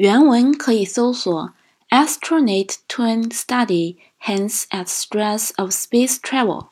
原文可以搜索 Astronaut Twin Study hints at stress of space travel。